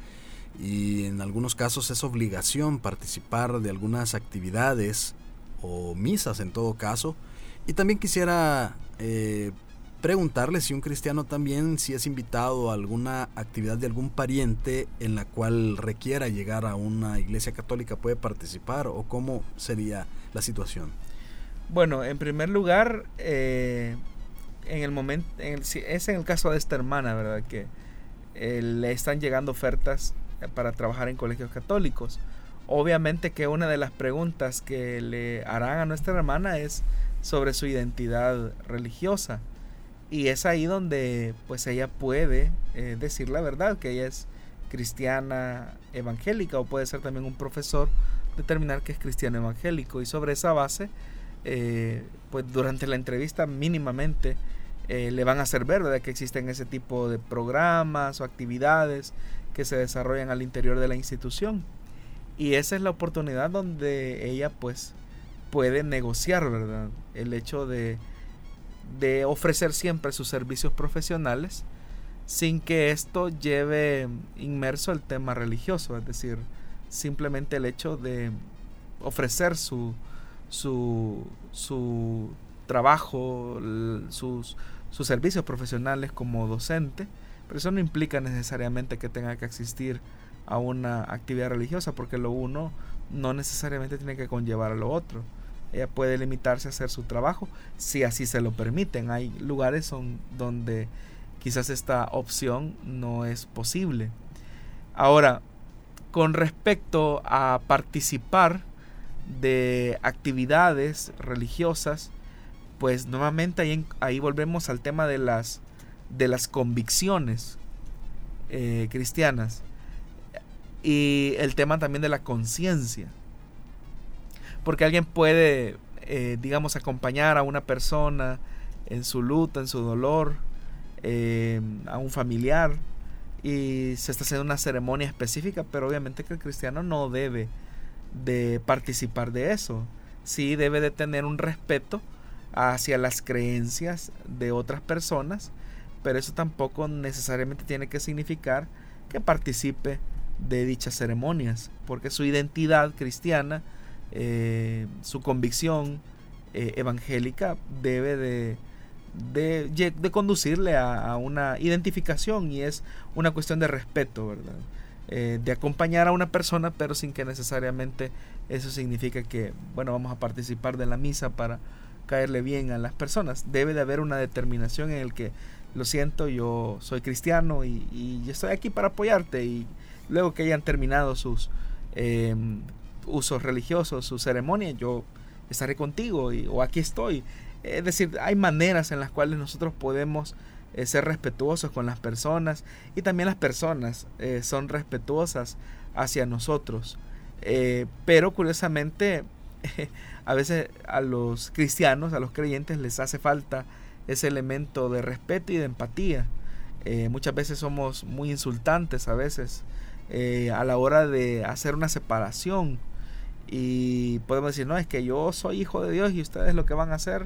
y en algunos casos es obligación participar de algunas actividades o misas en todo caso, y también quisiera eh, preguntarle si un cristiano también, si es invitado a alguna actividad de algún pariente en la cual requiera llegar a una iglesia católica, puede participar o cómo sería la situación. Bueno, en primer lugar, eh, en el momento, es en el caso de esta hermana, ¿verdad? Que eh, le están llegando ofertas para trabajar en colegios católicos. Obviamente que una de las preguntas que le harán a nuestra hermana es sobre su identidad religiosa. Y es ahí donde pues ella puede eh, decir la verdad, que ella es cristiana evangélica o puede ser también un profesor determinar que es cristiano evangélico. Y sobre esa base, eh, pues durante la entrevista mínimamente eh, le van a hacer ver de que existen ese tipo de programas o actividades que se desarrollan al interior de la institución. Y esa es la oportunidad donde ella pues puede negociar, ¿verdad? El hecho de, de ofrecer siempre sus servicios profesionales sin que esto lleve inmerso el tema religioso, es decir, simplemente el hecho de ofrecer su, su, su trabajo, sus, sus servicios profesionales como docente, pero eso no implica necesariamente que tenga que asistir a una actividad religiosa, porque lo uno no necesariamente tiene que conllevar a lo otro. Ella puede limitarse a hacer su trabajo si así se lo permiten. Hay lugares son, donde quizás esta opción no es posible. Ahora, con respecto a participar de actividades religiosas, pues nuevamente ahí, ahí volvemos al tema de las, de las convicciones eh, cristianas y el tema también de la conciencia. Porque alguien puede, eh, digamos, acompañar a una persona en su luto, en su dolor, eh, a un familiar, y se está haciendo una ceremonia específica, pero obviamente que el cristiano no debe de participar de eso. Sí debe de tener un respeto hacia las creencias de otras personas, pero eso tampoco necesariamente tiene que significar que participe de dichas ceremonias, porque su identidad cristiana, eh, su convicción eh, evangélica debe de, de, conducirle a, una identificación y es una cuestión de respeto, ¿verdad? Eh, de acompañar a una persona, pero sin que necesariamente eso signifique que, bueno, vamos a participar de la misa para caerle bien a las personas. Debe de haber una determinación en el que, lo siento, yo soy cristiano y, y estoy aquí para apoyarte y luego que hayan terminado sus em, usos religiosos, sus ceremonias, yo estaré contigo y, o aquí estoy. Es decir, hay maneras en las cuales nosotros podemos eh, ser respetuosos con las personas y también las personas eh, son respetuosas hacia nosotros. Eh, pero curiosamente, a veces a los cristianos, a los creyentes les hace falta ese elemento de respeto y de empatía. muchas veces somos muy insultantes a veces a la hora de hacer una separación. Y podemos decir, no, es que yo soy hijo de Dios y ustedes lo que van a hacer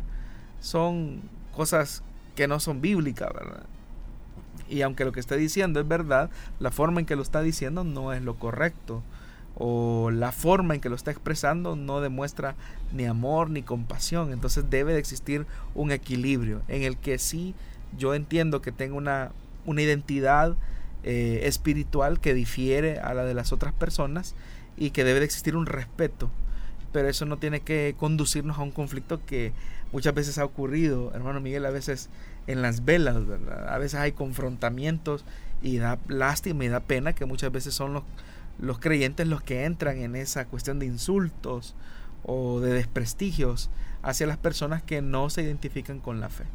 son cosas que no son bíblicas, ¿verdad? Y aunque lo que está diciendo es verdad, la forma en que lo está diciendo no es lo correcto. O la forma en que lo está expresando no demuestra ni amor ni compasión. Entonces debe de existir un equilibrio en el que sí yo entiendo que tengo una, una identidad eh, espiritual que difiere a la de las otras personas y que debe de existir un respeto. Pero eso no tiene que conducirnos a un conflicto que muchas veces ha ocurrido, hermano Miguel, a veces en las velas, A veces hay confrontamientos y da lástima y da pena que muchas veces son los, los creyentes los que entran en esa cuestión de insultos o de desprestigios hacia las personas que no se identifican con la fe.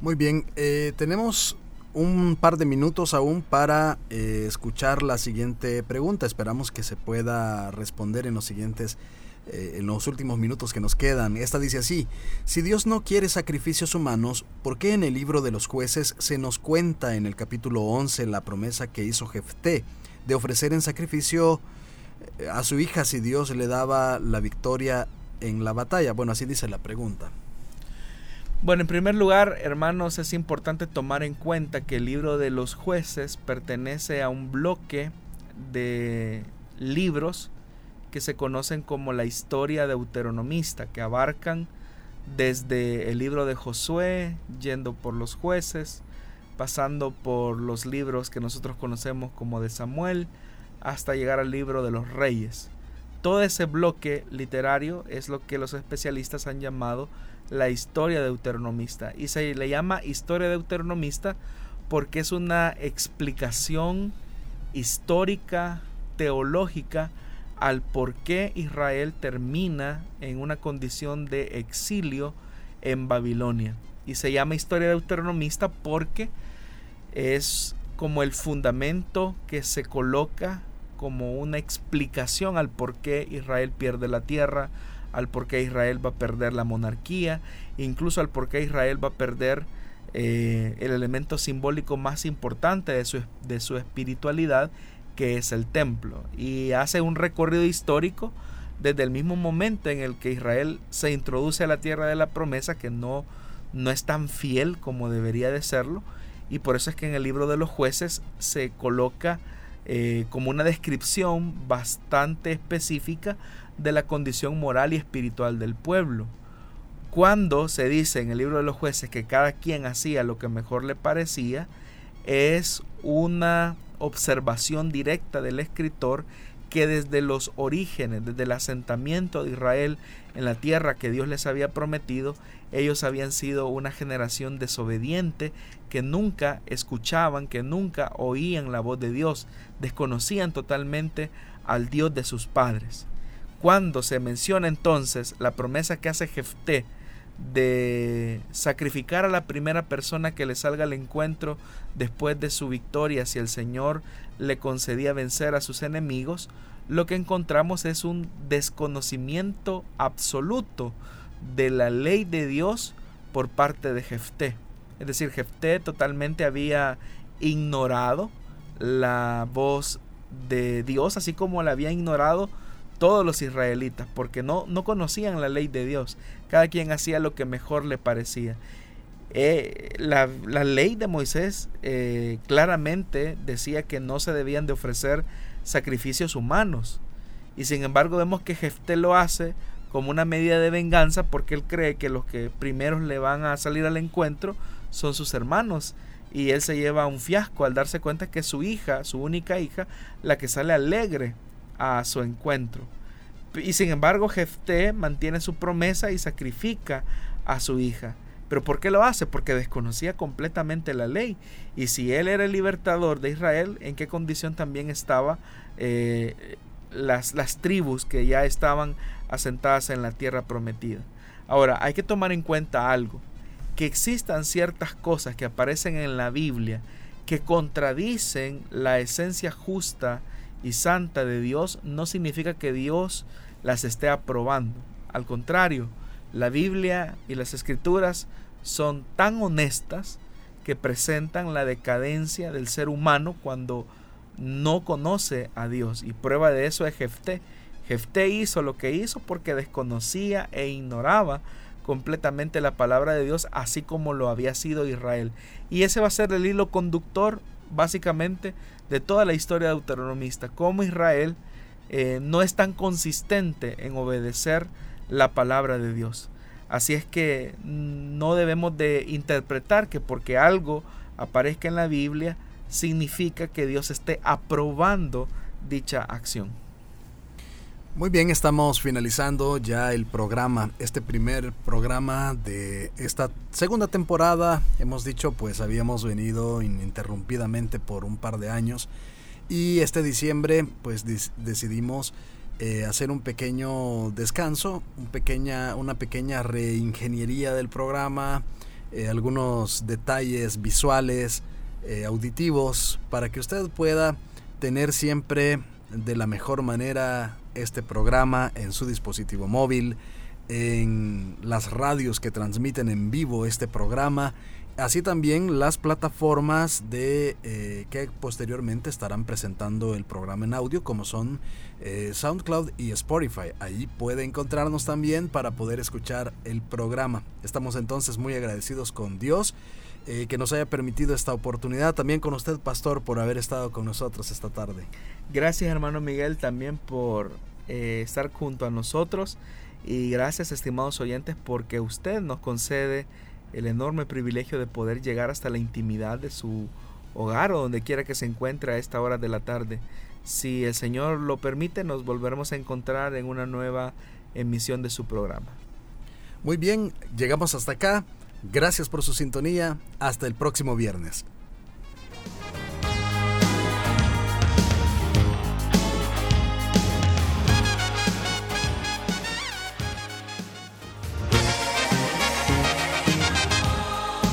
Muy bien, eh, tenemos un par de minutos aún para eh, escuchar la siguiente pregunta. Esperamos que se pueda responder en los siguientes, eh, en los últimos minutos que nos quedan. Esta dice así, si Dios no quiere sacrificios humanos, ¿por qué en el libro de los jueces se nos cuenta en el capítulo 11 la promesa que hizo Jefté de ofrecer en sacrificio eh, a su hija si Dios le daba la victoria en la batalla? Bueno, así dice la pregunta. Bueno, en primer lugar, hermanos, es importante tomar en cuenta que el libro de los jueces pertenece a un bloque de libros que se conocen como la historia deuteronomista, que abarcan desde el libro de Josué, yendo por los jueces, pasando por los libros que nosotros conocemos como de Samuel, hasta llegar al libro de los reyes. todo ese bloque literario es lo que los especialistas han llamado la historia deuteronomista. Y se le llama historia deuteronomista porque es una explicación histórica, teológica, al por qué Israel termina en una condición de exilio en Babilonia. Y se llama historia deuteronomista porque es como el fundamento que se coloca como una explicación al por qué Israel pierde la tierra, al por qué Israel va a perder la monarquía, incluso al por qué Israel va a perder eh, el elemento simbólico más importante de su, de su espiritualidad, que es el templo. Y hace un recorrido histórico desde el mismo momento en el que Israel se introduce a la tierra de la promesa, que no, no es tan fiel como debería de serlo, y por eso es que en el libro de los jueces se coloca eh, como una descripción bastante específica de la condición moral y espiritual del pueblo. Cuando se dice en el libro de los jueces que cada quien hacía lo que mejor le parecía, es una observación directa del escritor que desde los orígenes, desde el asentamiento de Israel en la tierra que Dios les había prometido, ellos habían sido una generación desobediente que nunca escuchaban, que nunca oían la voz de Dios, desconocían totalmente al Dios de sus padres. Cuando se menciona entonces la promesa que hace Jefté de sacrificar a la primera persona que le salga al encuentro después de su victoria si el Señor le concedía vencer a sus enemigos, lo que encontramos es un desconocimiento absoluto de la ley de Dios por parte de Jefté. Es decir, Jefté totalmente había ignorado la voz de Dios, así como la había ignorado todos los israelitas, porque no, no conocían la ley de Dios. Cada quien hacía lo que mejor le parecía. Eh, la, ley de Moisés eh, claramente decía que no se debían de ofrecer sacrificios humanos. Y sin embargo vemos que Jefté lo hace como una medida de venganza porque él cree que los que primeros le van a salir al encuentro son sus hermanos. Y él se lleva un fiasco al darse cuenta que su hija, su única hija, la que sale alegre a su encuentro. Y sin embargo, Jefté mantiene su promesa y sacrifica a su hija. ¿Pero por qué lo hace? Porque desconocía completamente la ley. Y si él era el libertador de Israel, ¿en qué condición también estaba eh, las, las tribus que ya estaban asentadas en la tierra prometida? Ahora, hay que tomar en cuenta algo, que existan ciertas cosas que aparecen en la Biblia que contradicen la esencia justa y santa de Dios no significa que Dios las esté aprobando. Al contrario, la Biblia y las escrituras son tan honestas que presentan la decadencia del ser humano cuando no conoce a Dios. Y prueba de eso es Jefté. Jefté hizo lo que hizo porque desconocía e ignoraba completamente la palabra de Dios, así como lo había sido Israel. Y ese va a ser el hilo conductor, básicamente, de toda la historia deuteronomista, cómo Israel eh, no es tan consistente en obedecer la palabra de Dios. Así es que no debemos de interpretar que porque algo aparezca en la Biblia significa que Dios esté aprobando dicha acción. Muy bien, estamos finalizando ya el programa, este primer programa de esta segunda temporada. Hemos dicho, pues habíamos venido ininterrumpidamente por un par de años y este diciembre pues decidimos eh, hacer un pequeño descanso, una pequeña reingeniería del programa, eh, algunos detalles visuales, eh, auditivos, para que usted pueda tener siempre de la mejor manera este programa en su dispositivo móvil, en las radios que transmiten en vivo este programa, así también las plataformas de eh, que posteriormente estarán presentando el programa en audio como son eh, SoundCloud y Spotify. Ahí puede encontrarnos también para poder escuchar el programa. Estamos entonces muy agradecidos con Dios. Eh, que nos haya permitido esta oportunidad, también con usted, Pastor, por haber estado con nosotros esta tarde. Gracias hermano Miguel también por eh, estar junto a nosotros y gracias estimados oyentes porque usted nos concede el enorme privilegio de poder llegar hasta la intimidad de su hogar o donde quiera que se encuentre a esta hora de la tarde. Si el Señor lo permite, nos volveremos a encontrar en una nueva emisión de su programa. Muy bien, llegamos hasta acá. Gracias por su sintonía. Hasta el próximo viernes.